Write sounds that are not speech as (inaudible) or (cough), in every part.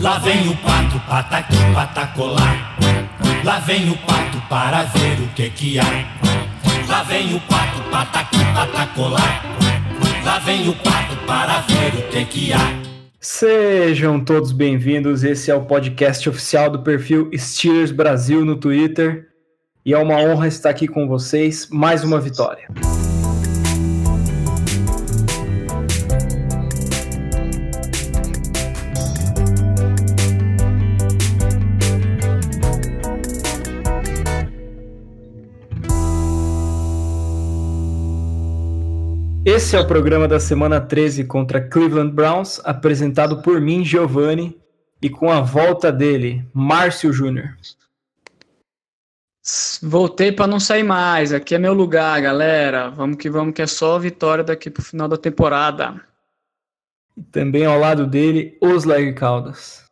Lá vem o pato, pataqui, patacolar. Lá vem o pato para ver o que que há. Lá vem o pato, pataqui, patacolar. Lá vem o pato para ver o que que há. Sejam todos bem-vindos. Esse é o podcast oficial do perfil Steelers Brasil no Twitter. E é uma honra estar aqui com vocês. Mais uma vitória. Esse é o programa da semana 13 contra Cleveland Browns, apresentado por mim, Giovanni, e com a volta dele, Márcio Júnior. Voltei para não sair mais. Aqui é meu lugar, galera. Vamos que vamos, que é só vitória daqui pro final da temporada. E também ao lado dele, Oslair Caldas.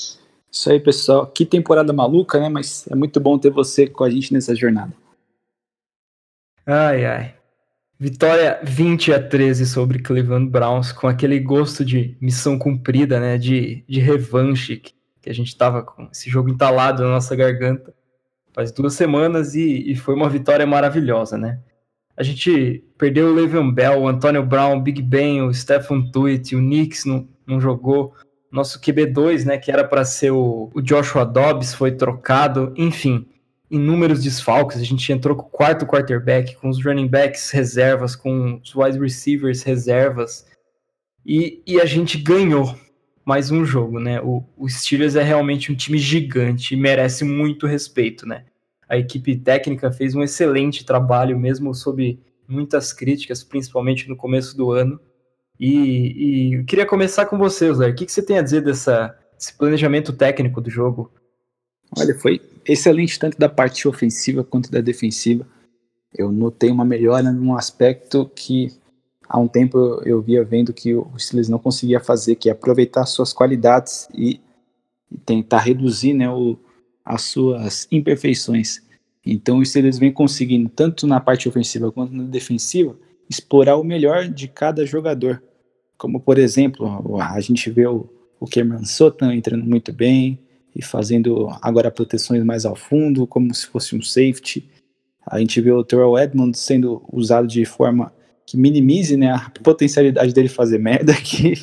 Isso aí, pessoal. Que temporada maluca, né? Mas é muito bom ter você com a gente nessa jornada. Ai, ai. Vitória 20 a 13 sobre Cleveland Browns, com aquele gosto de missão cumprida, né? De, de revanche, que a gente tava com esse jogo entalado na nossa garganta faz duas semanas e, e foi uma vitória maravilhosa, né? A gente perdeu o Le'Veon Bell, o Antonio Brown, o Big Ben, o Stephen Tuitt, o Knicks não, não jogou. Nosso QB2, né, que era para ser o, o Joshua Dobbs, foi trocado. Enfim, inúmeros desfalques. A gente entrou com o quarto quarterback, com os running backs reservas, com os wide receivers reservas. E, e a gente ganhou mais um jogo, né? O, o Steelers é realmente um time gigante e merece muito respeito, né? A equipe técnica fez um excelente trabalho, mesmo sob muitas críticas, principalmente no começo do ano. E, e eu queria começar com você, Zé. O que, que você tem a dizer dessa, desse planejamento técnico do jogo? Olha, foi excelente tanto da parte ofensiva quanto da defensiva. Eu notei uma melhora num aspecto que há um tempo eu via vendo que o Steelers não conseguia fazer, que é aproveitar suas qualidades e, e tentar reduzir né, o, as suas imperfeições. Então o Steelers vem conseguindo, tanto na parte ofensiva quanto na defensiva, explorar o melhor de cada jogador. Como, por exemplo, a gente vê o, o Cameron Sutton entrando muito bem, e fazendo agora proteções mais ao fundo, como se fosse um safety. A gente vê o Terrell Edmonds sendo usado de forma que minimize né, a potencialidade dele fazer merda, (laughs) que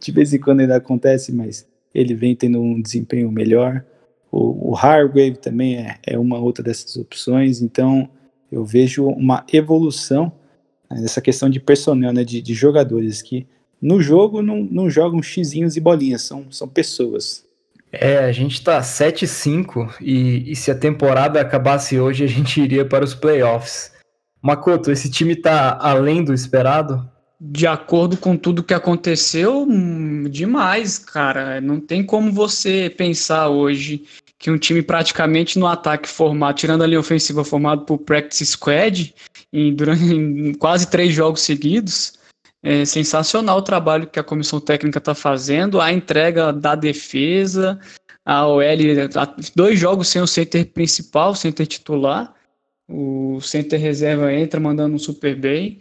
de vez em quando ainda acontece, mas ele vem tendo um desempenho melhor. O, o Hargrave também é, é uma outra dessas opções, então eu vejo uma evolução né, nessa questão de personnel, né, de, de jogadores que no jogo não, não jogam xizinhos e bolinhas, são, são pessoas. É, a gente tá 7-5 e, e se a temporada acabasse hoje, a gente iria para os playoffs. Makoto, esse time tá além do esperado? De acordo com tudo que aconteceu, hum, demais, cara. Não tem como você pensar hoje que um time praticamente no ataque formado, tirando a linha ofensiva formado por practice squad, em, durante (laughs) em quase três jogos seguidos, é sensacional o trabalho que a comissão técnica está fazendo, a entrega da defesa, a OL, dois jogos sem o center principal, center titular, o center reserva entra mandando um super bem.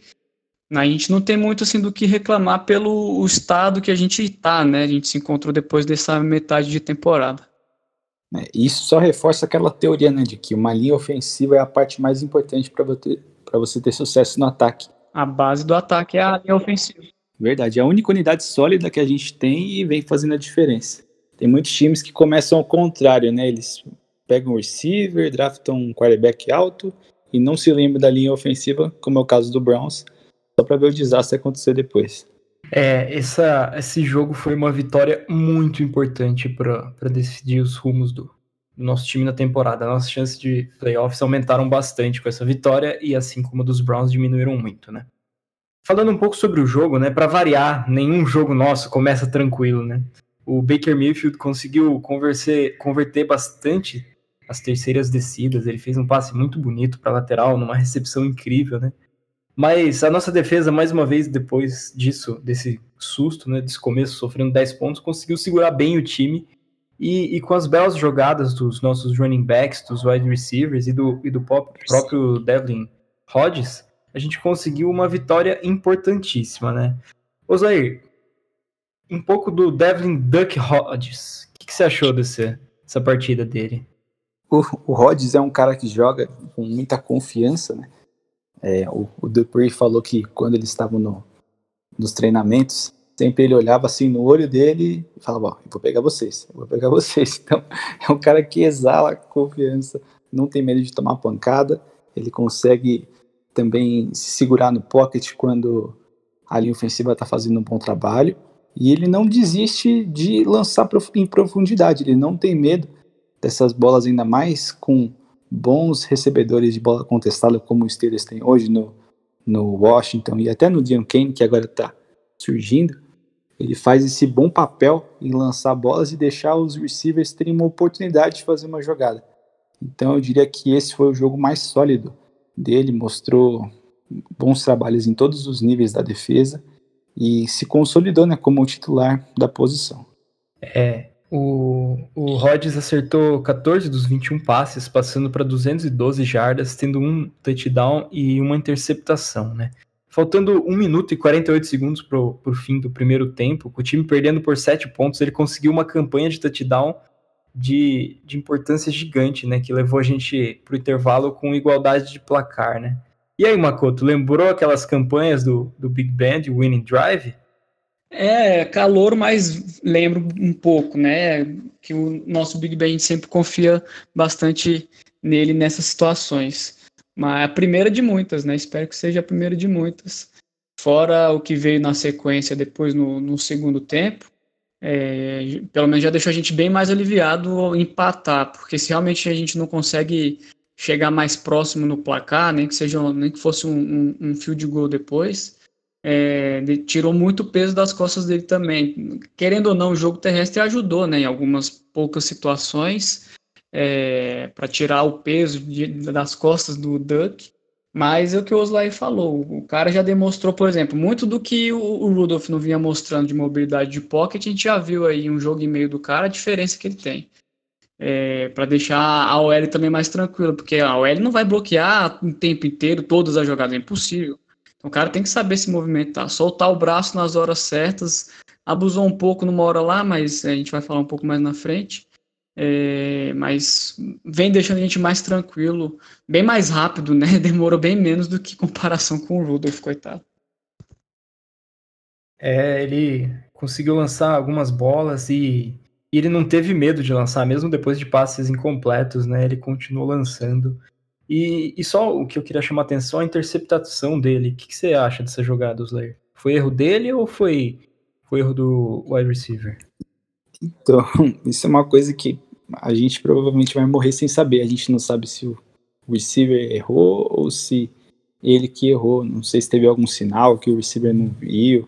A gente não tem muito assim do que reclamar pelo estado que a gente está, né? A gente se encontrou depois dessa metade de temporada. É, isso só reforça aquela teoria, né, de que uma linha ofensiva é a parte mais importante para você ter sucesso no ataque a base do ataque é a linha ofensiva. Verdade, é a única unidade sólida que a gente tem e vem fazendo a diferença. Tem muitos times que começam ao contrário, né? Eles pegam o receiver, draftam um quarterback alto e não se lembram da linha ofensiva, como é o caso do Browns, só para ver o desastre acontecer depois. É, essa, esse jogo foi uma vitória muito importante para decidir os rumos do, do nosso time na temporada. Nossas chances de playoffs aumentaram bastante com essa vitória e assim como a dos Browns diminuíram muito, né? Falando um pouco sobre o jogo, né? Para variar, nenhum jogo nosso começa tranquilo, né? O Baker Mayfield conseguiu converser, converter bastante as terceiras descidas. Ele fez um passe muito bonito para lateral, numa recepção incrível, né? Mas a nossa defesa, mais uma vez, depois disso, desse susto, né, desse começo, sofrendo 10 pontos, conseguiu segurar bem o time e, e, com as belas jogadas dos nossos running backs, dos wide receivers e do, e do próprio Devlin Hodges, a gente conseguiu uma vitória importantíssima, né? Osair, um pouco do Devlin Duck Hodges. O que, que você achou desse, dessa partida dele? O, o Rodgers é um cara que joga com muita confiança, né? É, o, o Dupree falou que quando eles estavam no, nos treinamentos, sempre ele olhava assim no olho dele e falava, ó, eu vou pegar vocês, eu vou pegar (laughs) vocês. Então, é um cara que exala confiança, não tem medo de tomar pancada, ele consegue também se segurar no pocket quando a linha ofensiva está fazendo um bom trabalho, e ele não desiste de lançar em profundidade, ele não tem medo dessas bolas ainda mais com bons recebedores de bola contestada como o Steelers tem hoje no, no Washington e até no Dion Kane, que agora está surgindo, ele faz esse bom papel em lançar bolas e deixar os receivers terem uma oportunidade de fazer uma jogada. Então eu diria que esse foi o jogo mais sólido dele, mostrou bons trabalhos em todos os níveis da defesa e se consolidou né, como titular da posição. É, o, o Rodgers acertou 14 dos 21 passes, passando para 212 jardas, tendo um touchdown e uma interceptação, né? Faltando 1 minuto e 48 segundos para o fim do primeiro tempo, com o time perdendo por 7 pontos, ele conseguiu uma campanha de touchdown de, de importância gigante, né? Que levou a gente para o intervalo com igualdade de placar, né? E aí, Makoto, lembrou aquelas campanhas do, do Big Band, Winning Drive? É, calor, mas lembro um pouco, né? Que o nosso Big Bang sempre confia bastante nele nessas situações. Mas a primeira de muitas, né? Espero que seja a primeira de muitas. Fora o que veio na sequência depois no, no segundo tempo, é, pelo menos já deixou a gente bem mais aliviado ao empatar, porque se realmente a gente não consegue chegar mais próximo no placar, nem que seja nem que fosse um, um, um field goal depois, é, tirou muito peso das costas dele também. Querendo ou não, o jogo terrestre ajudou né, em algumas poucas situações é, para tirar o peso de, das costas do Duck. Mas é o que o Oslai falou. O cara já demonstrou, por exemplo, muito do que o, o Rudolph não vinha mostrando de mobilidade de pocket. A gente já viu aí um jogo e meio do cara a diferença que ele tem. É, para deixar a OL também mais tranquila, porque a OL não vai bloquear o tempo inteiro todas as jogadas, é impossível. O cara tem que saber se movimentar, soltar o braço nas horas certas. Abusou um pouco numa hora lá, mas a gente vai falar um pouco mais na frente. É, mas vem deixando a gente mais tranquilo, bem mais rápido, né? (laughs) Demorou bem menos do que comparação com o Rudolph, coitado. É, ele conseguiu lançar algumas bolas e, e, ele não teve medo de lançar, mesmo depois de passes incompletos, né? Ele continuou lançando. E, e só o que eu queria chamar a atenção é a interceptação dele. O que, que você acha dessa jogada, Slayer? Foi erro dele ou foi, foi erro do wide receiver? Então, (laughs) isso é uma coisa que a gente provavelmente vai morrer sem saber. A gente não sabe se o receiver errou ou se ele que errou. Não sei se teve algum sinal que o receiver não viu,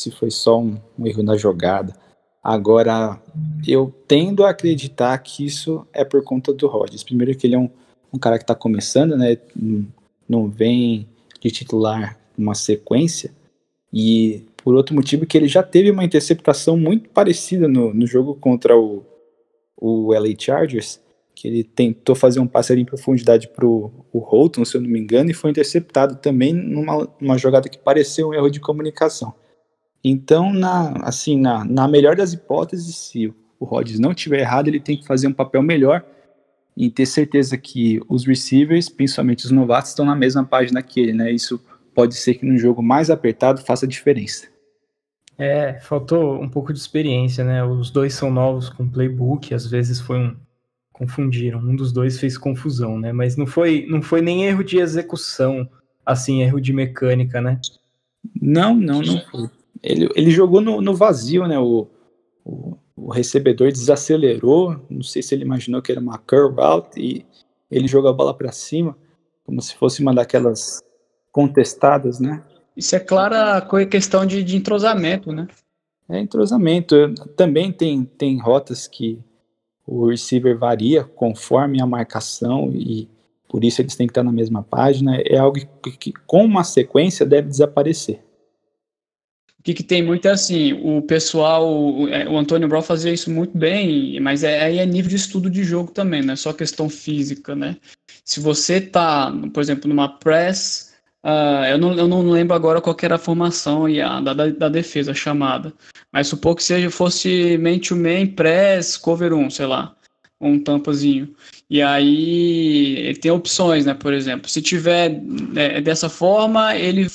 se foi só um, um erro na jogada. Agora, eu tendo a acreditar que isso é por conta do Rodgers. Primeiro que ele é um um cara que está começando, né? Não vem de titular uma sequência. E por outro motivo que ele já teve uma interceptação muito parecida no, no jogo contra o, o LA Chargers, que ele tentou fazer um passe ali em profundidade para o Holton, se eu não me engano, e foi interceptado também numa, numa jogada que pareceu um erro de comunicação. Então, na, assim, na, na melhor das hipóteses, se o Rodgers não tiver errado, ele tem que fazer um papel melhor e ter certeza que os receivers, principalmente os novatos, estão na mesma página que ele, né? Isso pode ser que num jogo mais apertado faça diferença. É, faltou um pouco de experiência, né? Os dois são novos com playbook, às vezes foi um confundiram, um dos dois fez confusão, né? Mas não foi, não foi nem erro de execução, assim, erro de mecânica, né? Não, não, não foi. Ele, ele jogou no, no vazio, né? O, o, o recebedor desacelerou, não sei se ele imaginou que era uma curve out e ele jogou a bola para cima, como se fosse uma daquelas contestadas, né? Isso é clara questão de, de entrosamento, né? É entrosamento. Também tem, tem rotas que o receiver varia conforme a marcação e por isso eles têm que estar na mesma página. É algo que, que com uma sequência deve desaparecer. O que, que, tem muito é assim, o pessoal, o, é, o Antônio Brown fazia isso muito bem, mas é, aí é nível de estudo de jogo também, não é só questão física, né? Se você tá, por exemplo, numa press Uh, eu, não, eu não lembro agora qual era a formação e a, da, da, defesa chamada. Mas supor que seja fosse man-to-man, press, cover 1, sei lá. Um tampazinho. E aí ele tem opções, né? Por exemplo, se tiver é, dessa forma, ele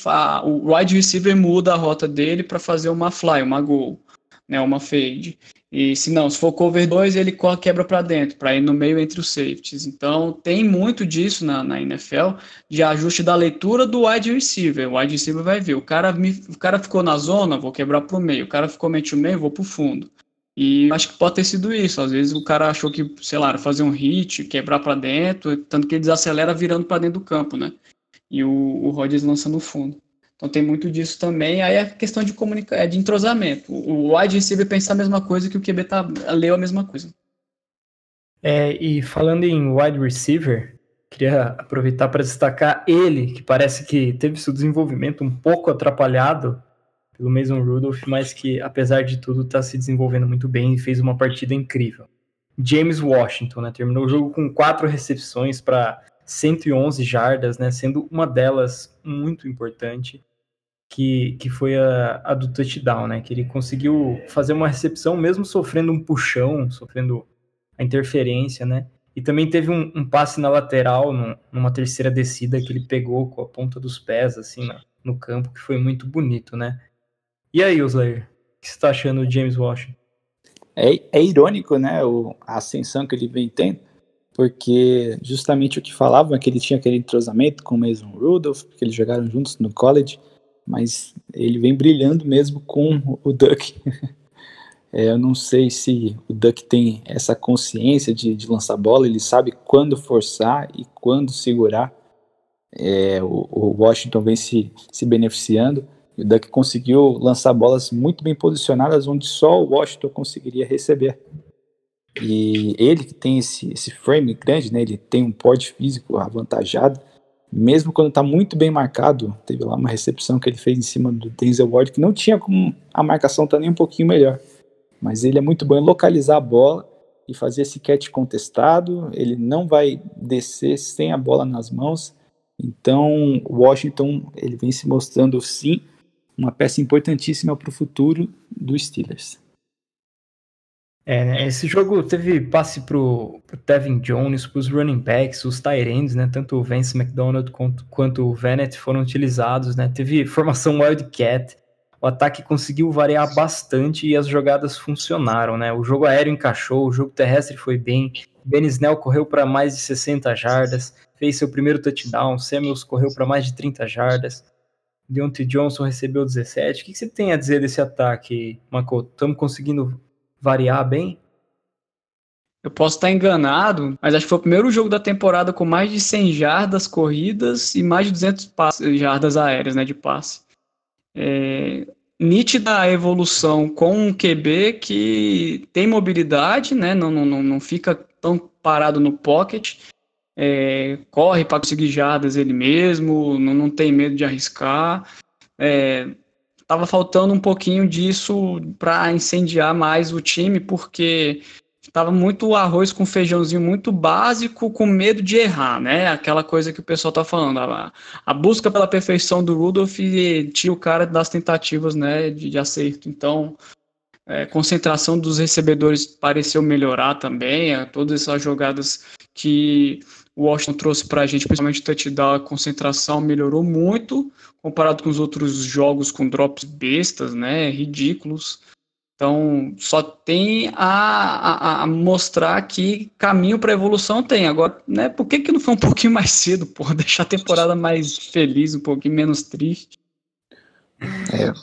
o wide receiver muda a rota dele para fazer uma fly, uma goal, né? Uma fade. E se não, se for cover 2, ele quebra para dentro, para ir no meio entre os safeties. Então, tem muito disso na, na NFL, de ajuste da leitura do wide receiver. O wide receiver vai ver, o cara, me, o cara ficou na zona, vou quebrar para o meio. O cara ficou meio to meio, vou para o fundo. E acho que pode ter sido isso. Às vezes o cara achou que, sei lá, fazer um hit, quebrar para dentro, tanto que ele desacelera virando para dentro do campo, né? E o, o Rodgers lança no fundo. Então tem muito disso também. Aí é questão de comunicação, é de entrosamento. O wide receiver pensa a mesma coisa que o QB tá, leu a mesma coisa. É, e falando em wide receiver, queria aproveitar para destacar ele, que parece que teve seu desenvolvimento um pouco atrapalhado pelo Mason Rudolph, mas que apesar de tudo está se desenvolvendo muito bem e fez uma partida incrível. James Washington, né, terminou o jogo com quatro recepções para 111 jardas, né, sendo uma delas muito importante, que, que foi a, a do touchdown, né, que ele conseguiu fazer uma recepção mesmo sofrendo um puxão, sofrendo a interferência, né, e também teve um, um passe na lateral, numa terceira descida, que ele pegou com a ponta dos pés, assim, no, no campo, que foi muito bonito, né. E aí, Oslayer, o que você está achando do James Washington? É, é irônico, né, o, a ascensão que ele vem tendo, porque justamente o que falavam é que ele tinha aquele entrosamento com o Mason Rudolph, porque eles jogaram juntos no college, mas ele vem brilhando mesmo com o Duck. (laughs) é, eu não sei se o Duck tem essa consciência de, de lançar bola, ele sabe quando forçar e quando segurar. É, o, o, Washington vem se, se beneficiando. E o Duck conseguiu lançar bolas muito bem posicionadas, onde só o Washington conseguiria receber. E ele que tem esse, esse frame grande, né, ele tem um porte físico avantajado, mesmo quando está muito bem marcado, teve lá uma recepção que ele fez em cima do Denzel Ward, que não tinha como a marcação tá nem um pouquinho melhor. Mas ele é muito bom em localizar a bola e fazer esse catch contestado, ele não vai descer sem a bola nas mãos. Então, Washington ele vem se mostrando sim uma peça importantíssima para o futuro dos Steelers. É, né? Esse jogo teve passe pro, pro Tevin Jones, pros running backs, os ends, né? Tanto o Vance McDonald quanto, quanto o Venet foram utilizados, né? Teve (laughs) formação Wildcat, o ataque conseguiu variar bastante e as jogadas funcionaram, né? O jogo aéreo encaixou, o jogo terrestre foi bem, Ben Snell correu para mais de 60 jardas, fez seu primeiro touchdown, Samuels correu para mais de 30 jardas, Deontay Johnson recebeu 17. O que você tem a dizer desse ataque, Makoto? Estamos conseguindo variar bem? Eu posso estar enganado, mas acho que foi o primeiro jogo da temporada com mais de 100 jardas corridas e mais de 200 passes, jardas aéreas, né, de passe. É, nítida a evolução com um QB que tem mobilidade, né, não, não, não fica tão parado no pocket, é, corre para conseguir jardas ele mesmo, não, não tem medo de arriscar. É, tava faltando um pouquinho disso para incendiar mais o time, porque tava muito arroz com feijãozinho muito básico, com medo de errar, né? Aquela coisa que o pessoal tá falando, a, a busca pela perfeição do Rudolph tira o cara das tentativas, né, de, de acerto. Então, é, concentração dos recebedores pareceu melhorar também, é, todas essas jogadas que o Washington trouxe para a gente, principalmente o touchdown, a concentração melhorou muito comparado com os outros jogos com drops bestas, né? Ridículos. Então, só tem a, a, a mostrar que caminho para evolução tem. Agora, né, por que, que não foi um (laughs) pouquinho mais cedo, pô? Deixar a temporada mais feliz, um pouquinho menos triste. É,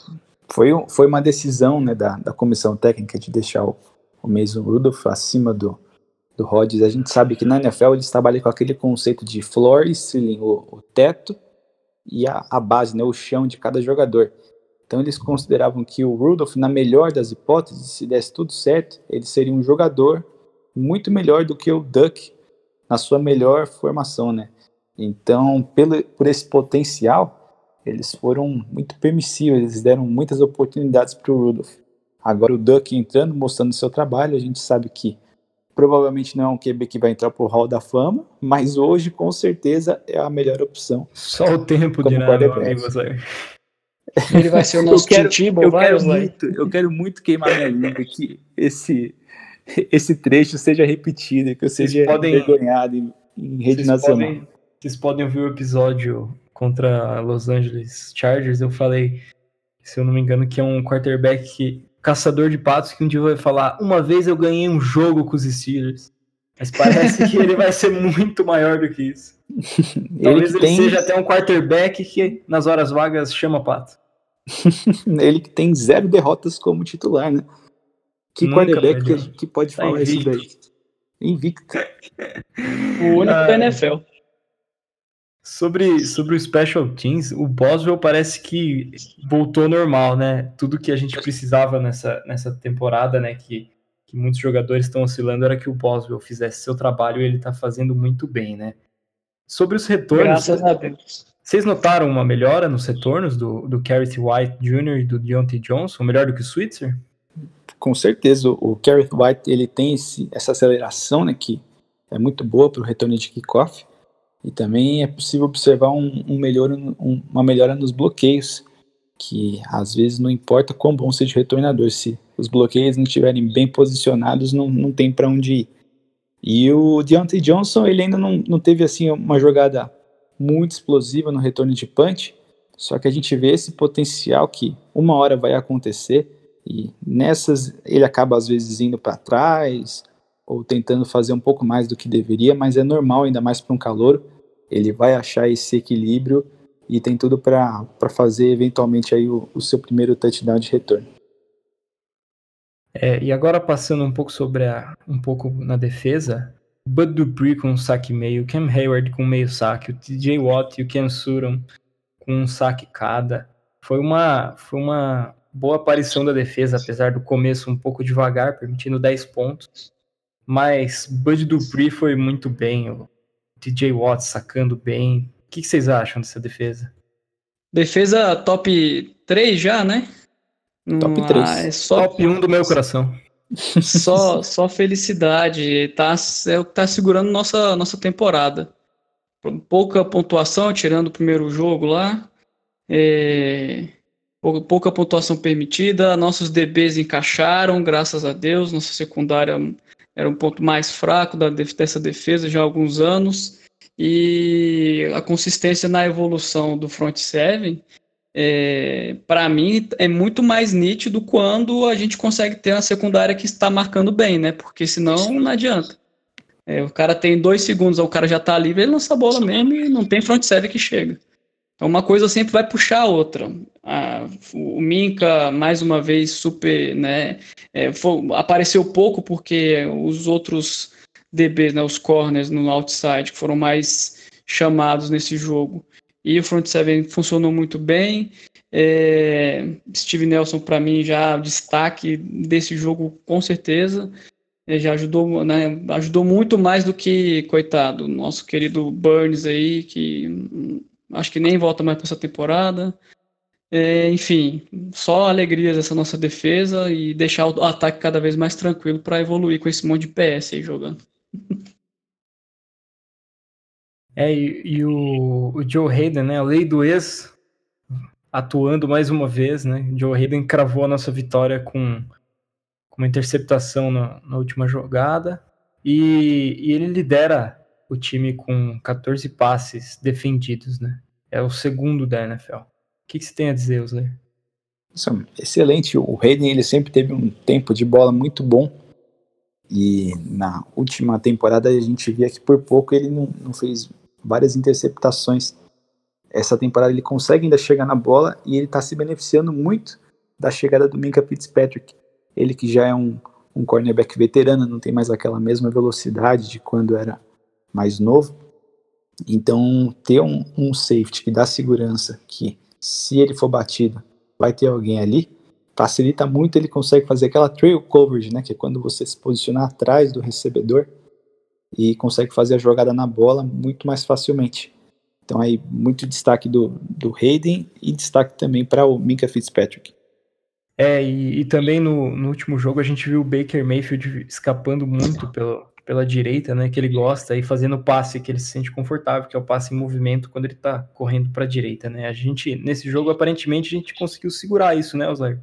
foi, foi uma decisão né, da, da comissão técnica de deixar o, o Mason Rudolph acima do, do Rodgers, a gente sabe que na NFL eles trabalham com aquele conceito de floor e ceiling, o, o teto e a, a, base, né, o chão de cada jogador. Então eles consideravam que o Rudolph, na melhor das hipóteses, se desse tudo certo, ele seria um jogador muito melhor do que o Duck na sua melhor formação, né? Então, pelo, por esse potencial, eles foram muito permissivos, eles deram muitas oportunidades para o Rudolph. Agora o Duck entrando, mostrando seu trabalho, a gente sabe que Provavelmente não é um QB que vai entrar pro Hall da Fama, mas hoje com certeza é a melhor opção. Só o tempo de nada, Ele vai ser o nosso eu quero, Titibo, eu vai, quero Osley? muito, eu quero muito queimar minha língua que esse esse trecho seja repetido, que eu Vocês seja podem- envergonhado em, em rede Vocês nacional. podem, vocês podem ouvir o episódio contra Los Angeles Chargers. Eu falei, se eu não me engano, que é um quarterback que- caçador de patos que um dia vai falar: Uma vez eu ganhei um jogo com os Steelers. Mas parece que ele vai ser muito maior do que isso. (laughs) Ele Talvez que, ele tem, seja até um quarterback que nas horas vagas chama pato. (laughs) ele que tem zero derrotas como titular, né? Que Nunca quarterback que, que pode Tá falar isso invicto. daí? Invicto. O único (laughs) Ah, da NFL. Sobre, sobre o Special Teams, o Boswell parece que voltou normal, né? Tudo que a gente precisava nessa, nessa temporada, né? Que, que muitos jogadores estão oscilando, era que o Boswell fizesse seu trabalho e ele tá fazendo muito bem, né? Sobre os retornos, Graças a Deus. vocês notaram uma melhora nos retornos do, do Carrot White Jr. e do Deontay Johnson? Melhor do que o Switzer? Com certeza, o Gareth White ele tem esse, essa aceleração, né, que é muito boa para o retorno de kickoff. E também é possível observar um, um melhora, um- uma melhora nos bloqueios, que às vezes não importa quão bom seja o retornador, se os bloqueios não estiverem bem posicionados, não, não tem para onde ir. E o Deontay Johnson, ele ainda não, não teve assim uma jogada muito explosiva no retorno de punch, só que a gente vê esse potencial que uma hora vai acontecer e nessas ele acaba às vezes indo para trás ou tentando fazer um pouco mais do que deveria, mas é normal ainda mais para um calouro. Ele vai achar esse equilíbrio e tem tudo para fazer eventualmente aí o, o seu primeiro touchdown de retorno. É, e agora passando um pouco sobre a, um pouco na defesa, Bud Dupree com um saque meio, Cam Hayward com meio saque, o TJ Watt e o Ken Sutton com um saque cada. Foi uma, foi uma boa aparição da defesa, apesar do começo um pouco devagar, permitindo 10 pontos. Mas Bud Dupree foi muito bem, o TJ Watt sacando bem. O que, que vocês acham dessa defesa? Defesa top 3 já, né? Top Ah, 3. É só, Top 1 do meu coração. (laughs) só, só felicidade. Tá, é o que tá segurando nossa, nossa temporada. Pouca pontuação, tirando o primeiro jogo lá. É, pou- pouca pontuação permitida. Nossos DBs encaixaram, graças a Deus. Nossa secundária era um ponto mais fraco da, dessa defesa já há alguns anos. E a consistência na evolução do front seven é, para mim é muito mais nítido quando a gente consegue ter uma secundária que está marcando bem, né? Porque senão não adianta. É, o cara tem dois segundos, o cara já tá livre, ele lança a bola mesmo e não tem front seven que chega. Então uma coisa sempre vai puxar a outra. Ah, o Minka, mais uma vez, super, né? é, foi- apareceu pouco porque os outros DBs, né, os corners no outside, foram mais chamados nesse jogo. E o front seven funcionou muito bem. É, Steve Nelson, para mim, já destaque desse jogo, com certeza. É, já ajudou, né, ajudou muito mais do que, coitado, nosso querido Burns aí, que acho que nem volta mais para essa temporada. É, enfim, só alegrias essa nossa defesa e deixar o ataque cada vez mais tranquilo para evoluir com esse monte de PS aí jogando. (laughs) É, e, e o, o Joe Hayden, né? A lei do ex atuando mais uma vez, né? O Joe Hayden cravou a nossa vitória com, com uma interceptação na, na última jogada. E, e ele lidera o time com 14 passes defendidos, né? É o segundo da NFL. O que, que você tem a dizer, Osler? Excelente. O Hayden ele sempre teve um tempo de bola muito bom. E na última temporada a gente via que por pouco ele não, não fez várias interceptações. Essa temporada ele consegue ainda chegar na bola e ele está se beneficiando muito da chegada do Minka Fitzpatrick. Ele que já é um, um cornerback veterano, não tem mais aquela mesma velocidade de quando era mais novo. Então, ter um, um safety que dá segurança, que se ele for batido, vai ter alguém ali, facilita muito, ele consegue fazer aquela trail coverage, né, que é quando você se posiciona atrás do recebedor e consegue fazer a jogada na bola muito mais facilmente. Então aí muito destaque do, do Hayden e destaque também para o Minka Fitzpatrick. É, e, e também no, no, último jogo a gente viu o Baker Mayfield escapando muito pelo, pela direita, né? Que ele gosta, e fazendo o passe que ele se sente confortável, que é o passe em movimento quando ele tá correndo para a direita, né? A gente, nesse jogo, aparentemente, a gente conseguiu segurar isso, né, Osler?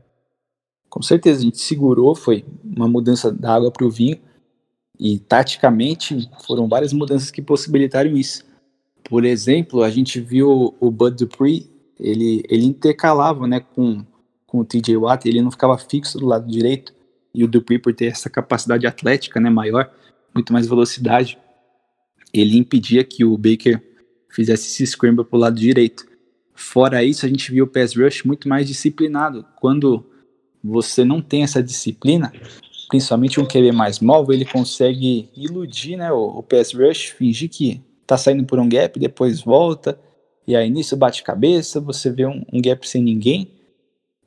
Com certeza, a gente segurou, foi uma mudança da água para o vinho, e taticamente foram várias mudanças que possibilitaram isso. Por exemplo, a gente viu o Bud Dupree, ele, ele intercalava né, com, com o TJ Watt, ele não ficava fixo do lado direito, e o Dupree, por ter essa capacidade atlética né, maior, muito mais velocidade, ele impedia que o Baker fizesse esse scramble para o lado direito. Fora isso, a gente viu o pass rush muito mais disciplinado. Quando você não tem essa disciplina, principalmente um QB mais móvel, ele consegue iludir né, o, o pass rush, fingir que está saindo por um gap, depois volta, e aí nisso bate cabeça, você vê um, um gap sem ninguém.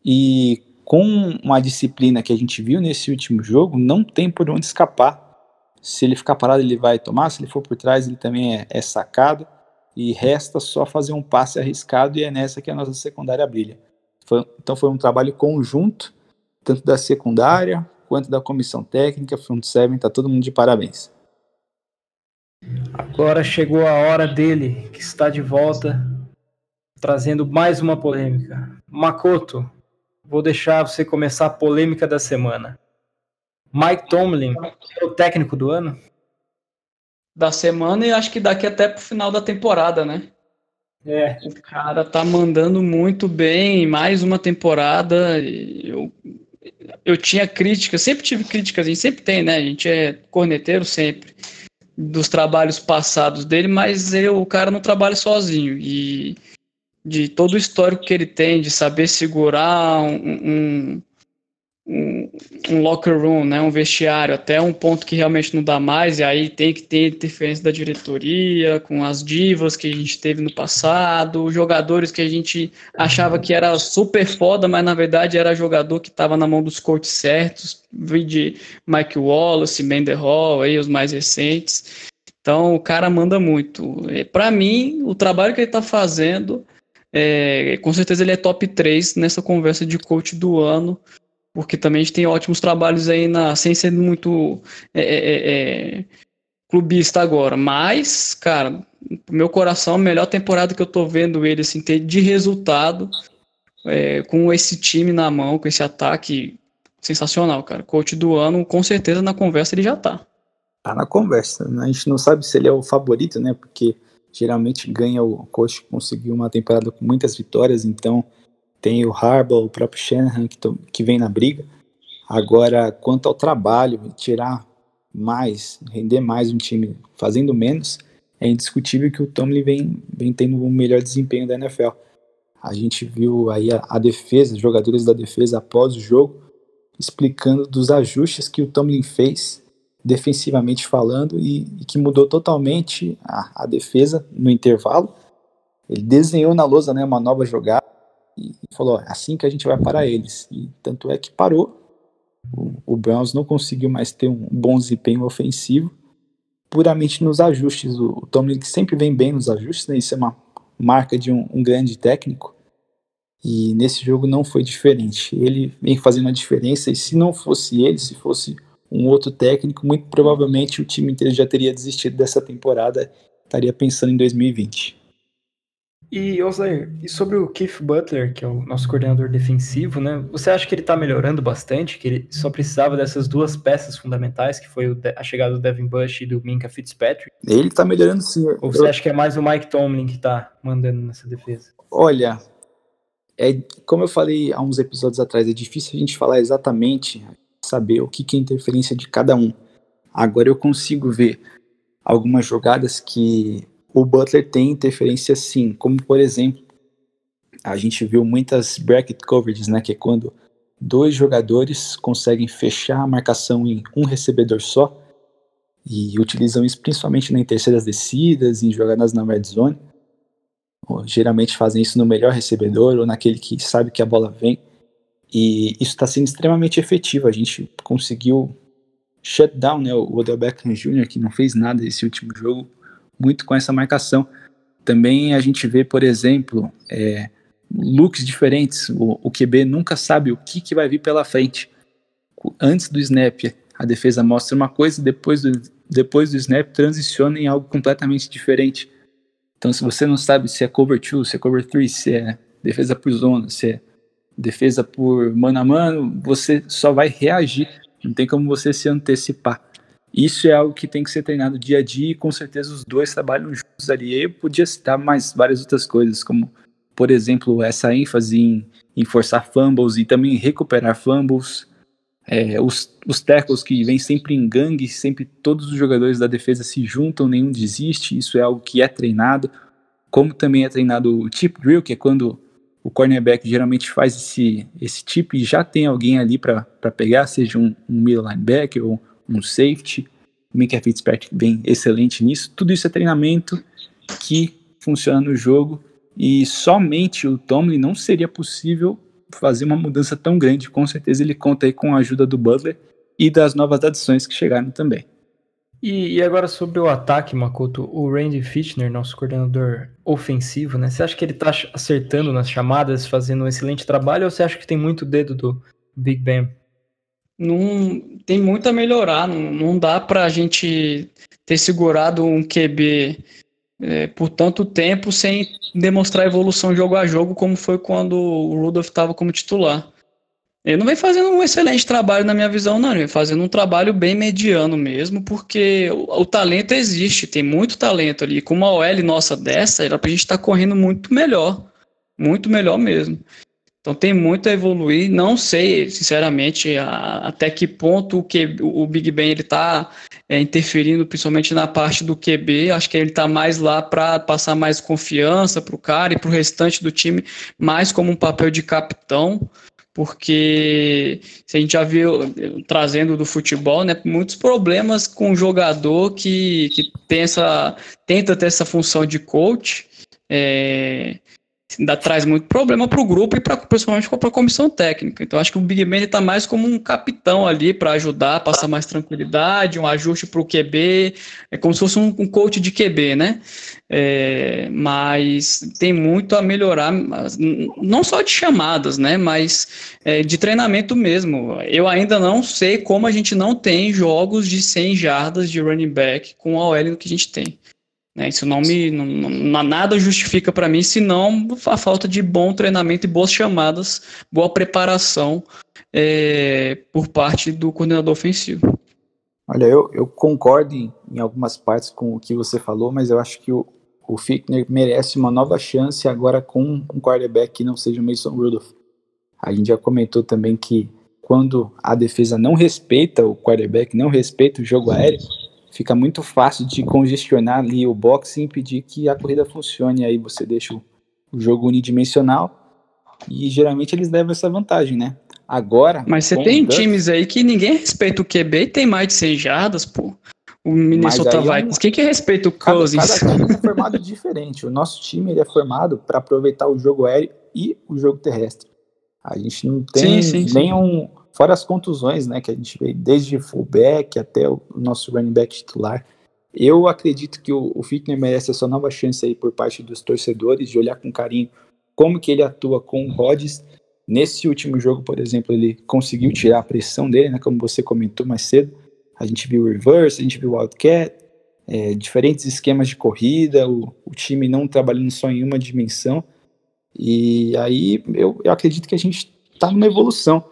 E com uma disciplina que a gente viu nesse último jogo, não tem por onde escapar se ele ficar parado, ele vai tomar. Se ele for por trás, ele também é, é sacado. E resta só fazer um passe arriscado, e é nessa que a nossa secundária brilha. Foi, então foi um trabalho conjunto, tanto da secundária quanto da comissão técnica, front seven, tá todo mundo de parabéns. Agora chegou a hora dele, que está de volta, trazendo mais uma polêmica. Makoto, vou deixar você começar a polêmica da semana. Mike Tomlin é o técnico do ano? Da semana e acho que daqui até pro final da temporada, né? É. O cara tá mandando muito bem, mais uma temporada. Eu, eu tinha críticas, sempre tive críticas, a gente sempre tem, né? A gente é corneteiro sempre dos trabalhos passados dele, mas eu, o cara não trabalha sozinho. E de todo o histórico que ele tem, de saber segurar um, um um, um, locker room, né, um vestiário, até um ponto que realmente não dá mais, e aí tem que ter interferência da diretoria, com as divas que a gente teve no passado, jogadores que a gente achava que era super foda, mas na verdade era jogador que estava na mão dos coaches certos, de Mike Wallace, Bender Hall, aí os mais recentes. Então o cara manda muito. Para mim, o trabalho que ele está fazendo, é, com certeza ele é top 3 nessa conversa de coach do ano porque também a gente tem ótimos trabalhos aí na, sem ser muito é, é, é, é clubista agora. Mas, cara, meu coração, a melhor temporada que eu tô vendo ele assim, ter de resultado é, com esse time na mão, com esse ataque sensacional, cara. Coach do ano, com certeza na conversa ele já tá. Tá na conversa, né? A gente não sabe se ele é o favorito, né? Porque geralmente ganha o coach conseguiu uma temporada com muitas vitórias, então tem o Harbaugh, o próprio Shanahan que, que vem na briga. Agora, quanto ao trabalho, tirar mais, render mais um time fazendo menos, é indiscutível que o Tomlin vem, vem tendo o melhor desempenho da NFL. A gente viu aí a, a defesa, os jogadores da defesa após o jogo, explicando dos ajustes que o Tomlin fez defensivamente falando e, e que mudou totalmente a, a, defesa no intervalo. Ele desenhou na lousa né, uma nova jogada, e falou: é assim que a gente vai parar eles. E tanto é que parou. O, o Browns não conseguiu mais ter um bom desempenho ofensivo, puramente nos ajustes. O, o Tomlin sempre vem bem nos ajustes, né? isso é uma marca de um, um grande técnico. E nesse jogo não foi diferente. Ele vem fazendo a diferença, e se não fosse ele, se fosse um outro técnico, muito provavelmente o time inteiro já teria desistido dessa temporada, estaria pensando em 2020. E, Oslair, e sobre o Keith Butler, que é o nosso coordenador defensivo, né? Você acha que ele tá melhorando bastante? Que ele só precisava dessas duas peças fundamentais, que foi a chegada do Devin Bush e do Minka Fitzpatrick? Ele tá melhorando sim. Ou você Eu... acha que é mais o Mike Tomlin que tá mandando nessa defesa? Olha, é, como eu falei há uns episódios atrás, é difícil a gente falar exatamente, saber o que, que é interferência de cada um. Agora eu consigo ver algumas jogadas que o Butler tem interferência sim, como por exemplo, a gente viu muitas bracket coverages, né, que é quando dois jogadores conseguem fechar a marcação em um recebedor só, e utilizam isso principalmente em terceiras descidas, em jogadas na red zone. Ou, geralmente fazem isso no melhor recebedor ou naquele que sabe que a bola vem. E isso está sendo extremamente efetivo. A gente conseguiu shut down né, o Odell Beckham Jr., que não fez nada esse último jogo, muito com essa marcação. Também a gente vê, por exemplo, é, looks diferentes. O, o QB nunca sabe o que, que vai vir pela frente. Antes do snap, a defesa mostra uma coisa, depois do, depois do snap transiciona em algo completamente diferente. Então, se você não sabe se é cover 2, se é cover 3, se é defesa por zona, se é defesa por mano a mano, você só vai reagir. Não tem como você se antecipar. Isso é algo que tem que ser treinado dia a dia e com certeza os dois trabalham juntos ali. Eu podia citar mais várias outras coisas, como, por exemplo, essa ênfase em, em forçar fumbles e também recuperar fumbles. É, os, os tackles que vêm sempre em gangue, sempre todos os jogadores da defesa se juntam, nenhum desiste. Isso é algo que é treinado. Como também é treinado o tip drill, que é quando o cornerback geralmente faz esse, esse e já tem alguém ali para pegar, seja um, um middle linebacker ou um safety. O Minka Fitzpatrick vem excelente nisso. Tudo isso é treinamento que funciona no jogo e somente o Tomlin não seria possível fazer uma mudança tão grande. Com certeza ele conta aí com a ajuda do Butler e das novas adições que chegaram também. E, e, agora sobre o ataque, Makoto, o Randy Fitchner, nosso coordenador ofensivo, né? Você acha que ele tá acertando nas chamadas, fazendo um excelente trabalho, ou você acha que tem muito dedo do Big Ben? Não tem muito a melhorar, não, não dá pra gente ter segurado um QB é, por tanto tempo sem demonstrar evolução jogo a jogo, como foi quando o Rudolph estava como titular. Ele não vem fazendo um excelente trabalho na minha visão, não. Ele vem fazendo um trabalho bem mediano mesmo, porque o, o talento existe, tem muito talento ali. Com uma OL nossa dessa, era pra gente estar tá correndo muito melhor. Muito melhor mesmo. Então tem muito a evoluir. Não sei, sinceramente, a, até que ponto o, que, o Big Ben ele está é, interferindo, principalmente na parte do QB. Acho que ele está mais lá para passar mais confiança para o cara e para o restante do time, mais como um papel de capitão porque se a gente já viu trazendo do futebol, né, muitos problemas com o jogador que, que pensa, tenta ter essa função de coach, é, ainda traz muito problema para o grupo e pra, principalmente para a comissão técnica. Então acho que o Big Ben está mais como um capitão ali para ajudar, passar mais tranquilidade, um ajuste para o QB, é como se fosse um, um coach de QB, né? É, mas tem muito a melhorar, não só de chamadas, né? Mas é, de treinamento mesmo. Eu ainda não sei como a gente não tem jogos de 100 jardas de running back com a OL que a gente tem. Né? Isso não me. Não, não nada justifica para mim, senão a falta de bom treinamento e boas chamadas, boa preparação é, por parte do coordenador ofensivo. Olha, eu, eu concordo em, em, algumas partes com o que você falou, mas eu acho que o, o Fickner merece uma nova chance agora com um quarterback que não seja o Mason Rudolph. A gente já comentou também que quando a defesa não respeita o quarterback, não respeita o jogo aéreo, fica muito fácil de congestionar ali o box e impedir que a corrida funcione. Aí você deixa o, o jogo unidimensional e geralmente eles levam essa vantagem, né? Agora. Mas você tem times aí que ninguém respeita o QB e tem mais de 100 jardas, pô. O Minnesota é Vikings. Quem que respeita o Cousins? Cada, cada time é (laughs) formado diferente. O nosso time ele é formado para aproveitar o jogo aéreo e o jogo terrestre. A gente não tem sim, sim, nenhum. Sim Fora as contusões, né, que a gente vê desde fullback até o nosso running back titular. Eu acredito que o, o Fickner merece essa nova chance aí por parte dos torcedores de olhar com carinho como que ele atua com o Rodgers. Nesse último jogo, por exemplo, ele conseguiu tirar a pressão dele, né, como você comentou mais cedo. A gente viu o reverse, a gente viu o wildcat, é, diferentes esquemas de corrida, o, o, time não trabalhando só em uma dimensão. E aí eu, eu acredito que a gente está numa evolução.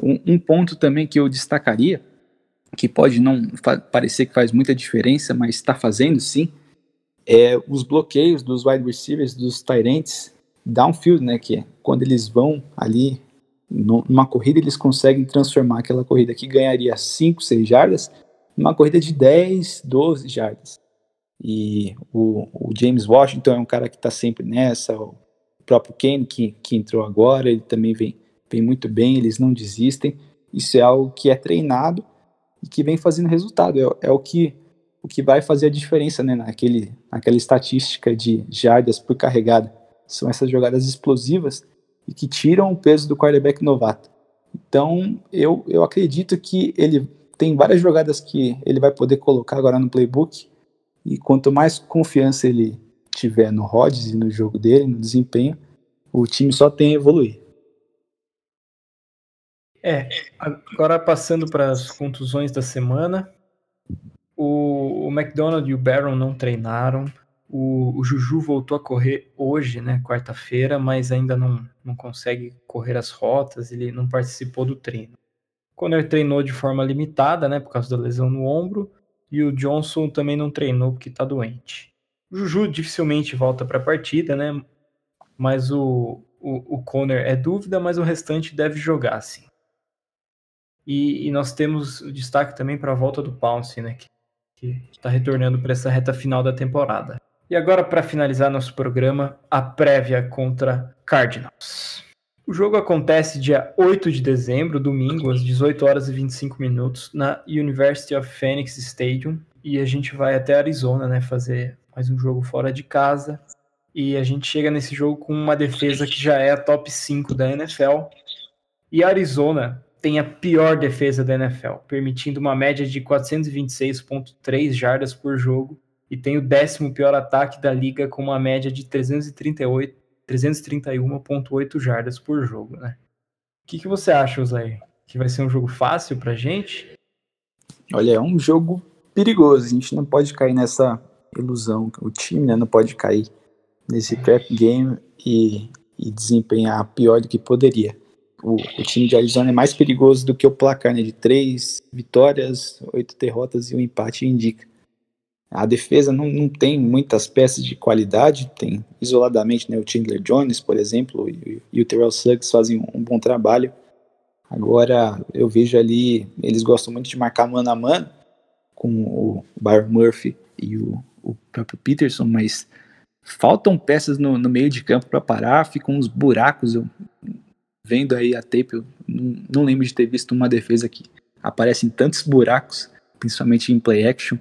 Um, um, ponto também que eu destacaria, que pode não parecer que faz muita diferença, mas está fazendo sim, é os bloqueios dos wide receivers, dos Tyrants downfield, né, que é quando eles vão ali numa corrida, eles conseguem transformar aquela corrida que ganharia 5, 6 jardas numa corrida de 10, 12 jardas. E o, o James Washington é um cara que está sempre nessa, o próprio Kane que, que entrou agora, ele também vem vem muito bem, eles não desistem. Isso é algo que é treinado e que vem fazendo resultado. É, é o que o que vai fazer a diferença né, naquele, naquela estatística de jardas por carregada. São essas jogadas explosivas e que tiram o peso do quarterback novato. Então, eu, eu acredito que ele tem várias jogadas que ele vai poder colocar agora no playbook. E quanto mais confiança ele tiver no Rodgers e no jogo dele, no desempenho, o time só tem a evoluir. É, agora passando para as contusões da semana, o, o McDonald e o Barron não treinaram, o, o, Juju voltou a correr hoje, né, quarta-feira, mas ainda não, não consegue correr as rotas, ele não participou do treino. Ele treinou de forma limitada, né, por causa da lesão no ombro, e o Johnson também não treinou porque está doente. O Juju dificilmente volta para a partida, né, mas o, o, o Conner é dúvida, mas o restante deve jogar, sim. E, e nós temos o destaque também para a volta do Pounce, né, que está retornando para essa reta final da temporada. E agora, para finalizar nosso programa, a prévia contra Cardinals. O jogo acontece dia 8 de dezembro, domingo, às 18 horas e 25 minutos, na University of Phoenix Stadium. E a gente vai até Arizona, né, fazer mais um jogo fora de casa. E a gente chega nesse jogo com uma defesa que já é a top 5 da NFL. E Arizona tem a pior defesa da NFL, permitindo uma média de 426,3 jardas por jogo e tem o décimo pior ataque da liga com uma média de 338, 331,8 jardas por jogo, né? O que, que você acha, Osair? Que vai ser um jogo fácil pra gente? Olha, é um jogo perigoso. A gente não pode cair nessa ilusão. O time né, não pode cair nesse trap game e, e desempenhar pior do que poderia. O, o, time de Arizona é mais perigoso do que o placar né, de três vitórias, oito derrotas e um empate indica. A defesa não, não tem muitas peças de qualidade, tem isoladamente né, o Chandler Jones, por exemplo, e, e o Terrell Suggs fazem um, um, bom trabalho. Agora, eu vejo ali, eles gostam muito de marcar mano a mano com o Byron Murphy e o, o próprio Peterson, mas faltam peças no, no meio de campo para parar, ficam uns buracos. Eu, vendo aí a tape, eu não, não lembro de ter visto uma defesa que aparecem tantos buracos, principalmente em play action.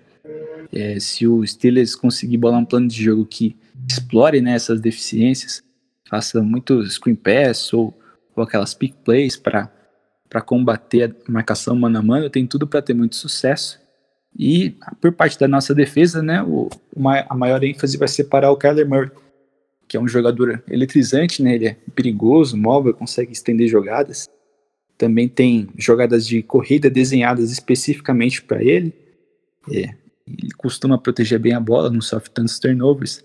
É, se o Steelers conseguir bolar um plano de jogo que explore né, essas deficiências, faça muito screen pass ou, ou aquelas pick plays para combater a marcação mano a mano, tem tudo para ter muito sucesso. E por parte da nossa defesa, né, o, a maior ênfase vai ser para o Kyler Murray, que é um jogador eletrizante, né, ele é perigoso, móvel, consegue estender jogadas. Também tem jogadas de corrida desenhadas especificamente para ele. É, ele costuma proteger bem a bola, não sofre tantos turnovers.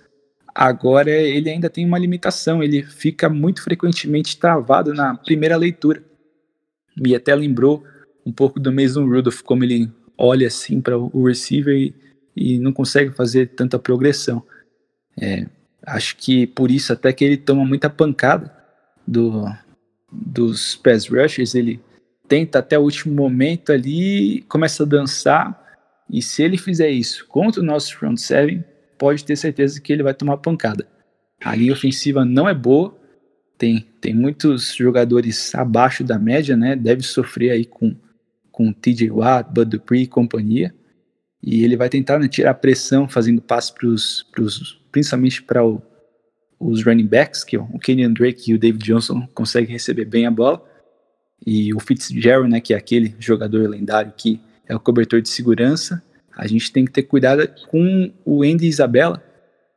Agora ele ainda tem uma limitação, ele fica muito frequentemente travado na primeira leitura. Me até lembrou um pouco do Mason Rudolph, como ele olha assim para o receiver e, e, não consegue fazer tanta progressão. É, acho que por isso até que ele toma muita pancada do, dos pass rushers, ele tenta até o último momento ali, começa a dançar, e se ele fizer isso contra o nosso front seven, pode ter certeza que ele vai tomar pancada. A linha ofensiva não é boa, tem, tem muitos jogadores abaixo da média, né? Deve sofrer aí com, com TJ Watt, Bud Dupree e companhia. E ele vai tentar né, tirar pressão fazendo passes pros, pros, principalmente para os running backs, que o Kenyon Drake e o David Johnson conseguem receber bem a bola. E o Fitzgerald, né, que é aquele jogador lendário que é o cobertor de segurança. A gente tem que ter cuidado com o Andy Isabella,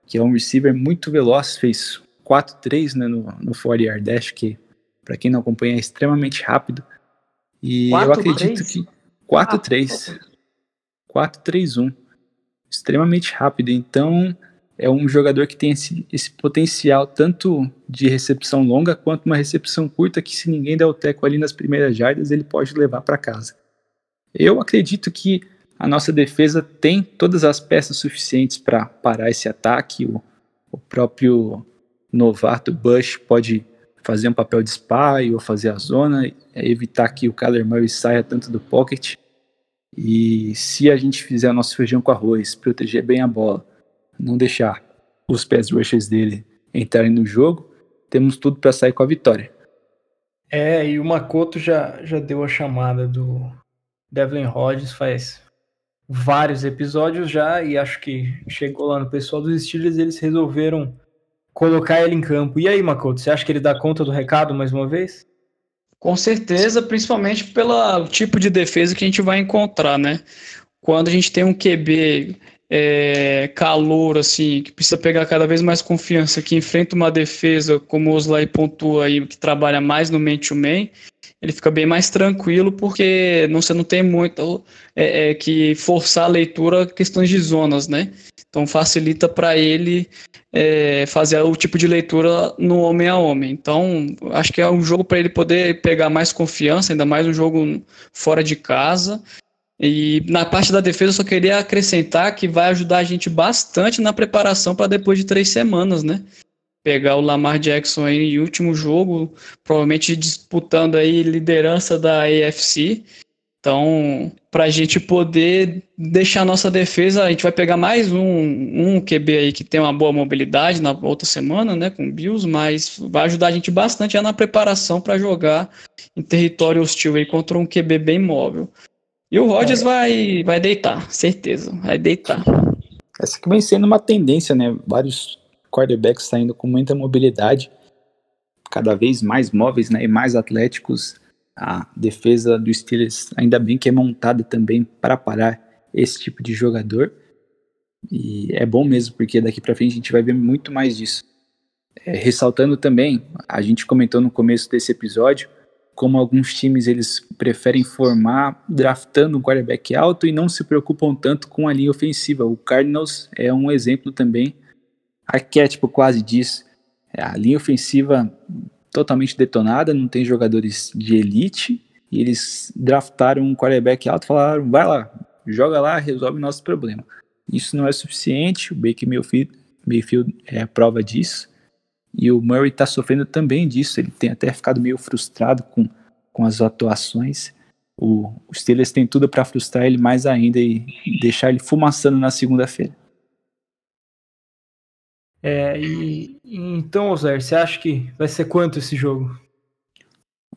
que é um receiver muito veloz, fez 4-3 né, no, no 40 yard dash, que para quem não acompanha é extremamente rápido. E 4, eu acredito 3? que 4-3. 4-3-1. Extremamente rápido. Então, é um jogador que tem esse, esse, potencial tanto de recepção longa quanto uma recepção curta que se ninguém der o teco ali nas primeiras jardas, ele pode levar para casa. Eu acredito que a nossa defesa tem todas as peças suficientes para parar esse ataque. O, o, próprio novato Bush pode fazer um papel de spy ou fazer a zona, evitar que o Kyler Murray saia tanto do pocket. E se a gente fizer nosso feijão com arroz, proteger bem a bola, não deixar os pés rushers dele entrarem no jogo, temos tudo para sair com a vitória. É, e o Makoto já, já deu a chamada do, Devlin Hodges faz vários episódios já e acho que chegou lá no pessoal dos Steelers eles resolveram colocar ele em campo. E aí, Makoto, você acha que ele dá conta do recado mais uma vez? Com certeza, principalmente pelo tipo de defesa que a gente vai encontrar, né? Quando a gente tem um QB é, calor, assim, que precisa pegar cada vez mais confiança, que enfrenta uma defesa, como o Oslai pontua aí, que trabalha mais no man-to-man, ele fica bem mais tranquilo, porque não, você não tem muito é, é, que forçar a leitura questões de zonas, né? Então facilita para ele é, fazer o tipo de leitura no homem a homem. Então acho que é um jogo para ele poder pegar mais confiança, ainda mais um jogo fora de casa e na parte da defesa, eu só queria acrescentar que vai ajudar a gente bastante na preparação para depois de três semanas, né? Pegar o Lamar Jackson aí em último jogo, provavelmente disputando aí liderança da AFC. Então, para a gente poder deixar a nossa defesa, a gente vai pegar mais um, um QB aí que tem uma boa mobilidade na outra semana, né, com o Bills, mas vai ajudar a gente bastante já na preparação para jogar em território hostil aí contra um QB bem móvel. E o Rodgers é. vai, vai deitar, certeza, vai deitar. Essa que vem sendo uma tendência, né? Vários quarterbacks saindo com muita mobilidade, cada vez mais móveis né? e mais atléticos. A defesa do Steelers, ainda bem que é montada também para parar esse tipo de jogador. E é bom mesmo, porque daqui para frente a gente vai ver muito mais disso. É, ressaltando também, a gente comentou no começo desse episódio, como alguns times eles preferem formar draftando um quarterback alto e não se preocupam tanto com a linha ofensiva. O Cardinals é um exemplo também, arquétipo quase disso. É a linha ofensiva totalmente detonada, não tem jogadores de elite, e eles draftaram um quarterback alto falaram, vai lá, joga lá, resolve nosso problema. Isso não é suficiente, o Baker Mayfield, Mayfield é a prova disso. E o Murray está sofrendo também disso. Ele tem até ficado meio frustrado com, com as atuações. O, o Steelers tem tudo para frustrar ele mais ainda e deixar ele fumaçando na segunda-feira. É, e, então, Ozer, você acha que vai ser quanto esse jogo?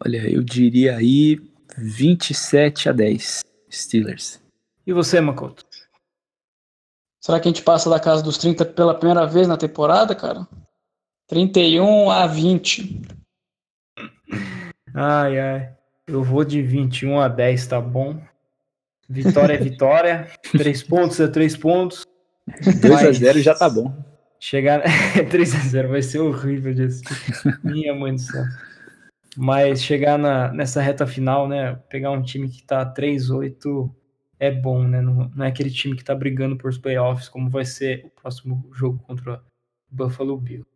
Olha, eu diria aí 27 a 10 Steelers. E você, Makoto? Será que a gente passa da casa dos 30 pela primeira vez na temporada, cara? 31 a 20. Ai, ai. Eu vou de 21 a 10, tá bom? Vitória é vitória. (laughs) 3 pontos é 3 pontos. 2 a 0 já tá bom. Chegar (laughs) 3 a 0 vai ser horrível de assistir. Minha mãe do céu. Mas chegar na, nessa reta final, né? Pegar um time que tá 3-8 é bom, né? Não, não, é aquele time que tá brigando por os playoffs, como vai ser o próximo jogo contra o Buffalo Bills.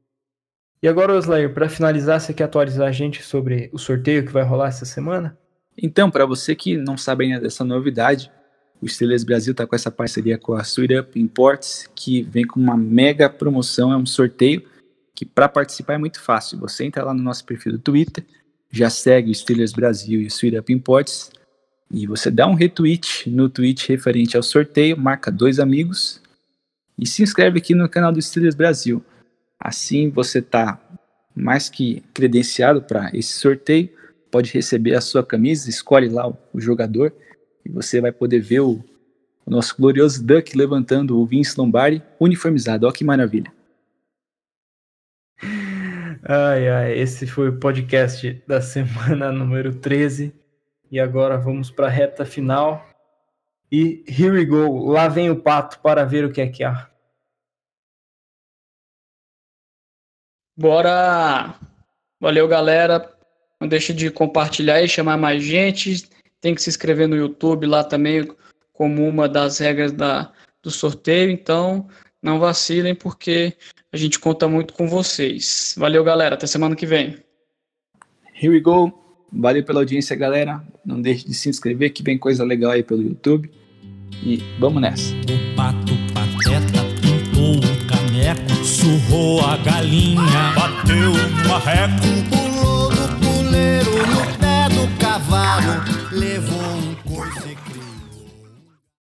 E agora, Oslayer, para finalizar, você quer atualizar a gente sobre o sorteio que vai rolar essa semana? Então, para você que não sabe ainda dessa novidade, o Steelers Brasil está com essa parceria com a Sweet Up Imports, que vem com uma mega promoção, é um sorteio que para participar é muito fácil. Você entra lá no nosso perfil do Twitter, já segue o Steelers Brasil e o Sweet Up Imports, e você dá um retweet no tweet referente ao sorteio, marca dois amigos e se inscreve aqui no canal do Steelers Brasil. Assim você está mais que credenciado para esse sorteio, pode receber a sua camisa, escolhe lá o, jogador e você vai poder ver o, o nosso glorioso Duck levantando o Vince Lombardi uniformizado. Olha que maravilha. Ai, ai, esse foi o podcast da semana (laughs) número 13. E agora vamos para a reta final. E here we go, lá vem o pato para ver o que é que há. Bora! Valeu, galera. Não deixe de compartilhar e chamar mais gente. Tem que se inscrever no YouTube lá também, como uma das regras da, do sorteio. Então, não vacilem, porque a gente conta muito com vocês. Valeu, galera. Até semana que vem. Here we go. Valeu pela audiência, galera. Não deixe de se inscrever, que vem coisa legal aí pelo YouTube. E vamos nessa. O pato pateta pintou caneco, surrou a galinha, bateu no marreco, pulou no puleiro, no pé do cavalo, levou um